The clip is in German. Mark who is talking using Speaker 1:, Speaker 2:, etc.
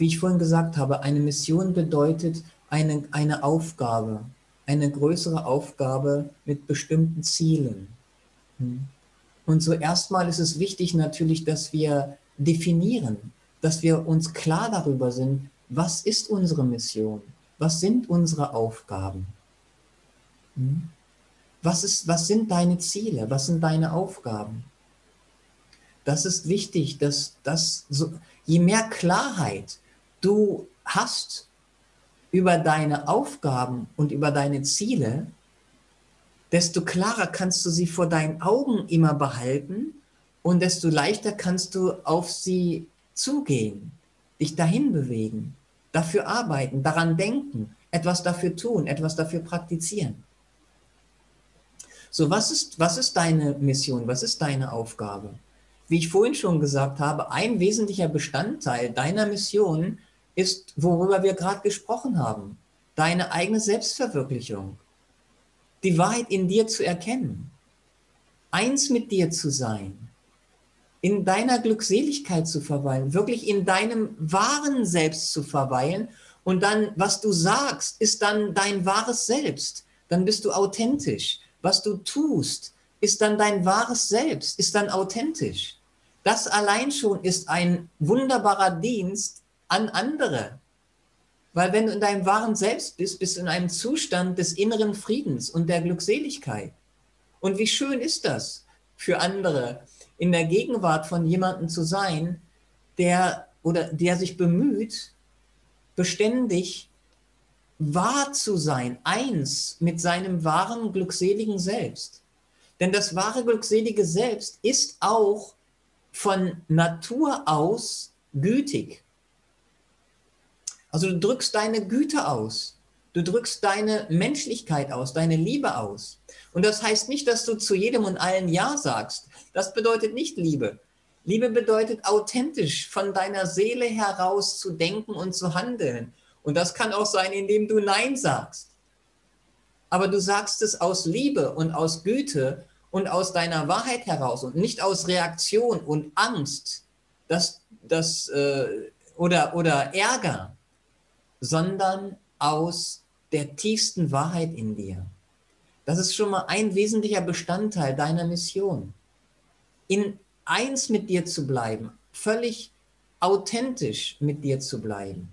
Speaker 1: wie ich vorhin gesagt habe, eine Mission bedeutet eine, eine Aufgabe, eine größere Aufgabe mit bestimmten Zielen. Hm. Und so erstmal ist es wichtig natürlich, dass wir definieren, dass wir uns klar darüber sind, was ist unsere Mission, was sind unsere Aufgaben. Hm. Was, ist, was sind deine Ziele, was sind deine Aufgaben? Das ist wichtig, dass das so, je mehr Klarheit du hast über deine Aufgaben und über deine Ziele, desto klarer kannst du sie vor deinen Augen immer behalten und desto leichter kannst du auf sie zugehen, dich dahin bewegen, dafür arbeiten, daran denken, etwas dafür tun, etwas dafür praktizieren. So, was ist, was ist deine Mission? Was ist deine Aufgabe? Wie ich vorhin schon gesagt habe, ein wesentlicher Bestandteil deiner Mission ist, worüber wir gerade gesprochen haben, deine eigene Selbstverwirklichung, die Wahrheit in dir zu erkennen, eins mit dir zu sein, in deiner Glückseligkeit zu verweilen, wirklich in deinem wahren Selbst zu verweilen. Und dann, was du sagst, ist dann dein wahres Selbst, dann bist du authentisch. Was du tust, ist dann dein wahres Selbst, ist dann authentisch. Das allein schon ist ein wunderbarer Dienst, an andere. Weil wenn du in deinem wahren Selbst bist, bist du in einem Zustand des inneren Friedens und der Glückseligkeit. Und wie schön ist das für andere, in der Gegenwart von jemandem zu sein, der oder der sich bemüht, beständig wahr zu sein, eins mit seinem wahren glückseligen Selbst. Denn das wahre glückselige Selbst ist auch von Natur aus gütig. Also du drückst deine Güte aus. Du drückst deine Menschlichkeit aus, deine Liebe aus. Und das heißt nicht, dass du zu jedem und allen Ja sagst. Das bedeutet nicht Liebe. Liebe bedeutet authentisch von deiner Seele heraus zu denken und zu handeln. Und das kann auch sein, indem du Nein sagst. Aber du sagst es aus Liebe und aus Güte und aus deiner Wahrheit heraus und nicht aus Reaktion und Angst das, das, äh, oder, oder Ärger sondern aus der tiefsten Wahrheit in dir. Das ist schon mal ein wesentlicher Bestandteil deiner Mission. In eins mit dir zu bleiben, völlig authentisch mit dir zu bleiben.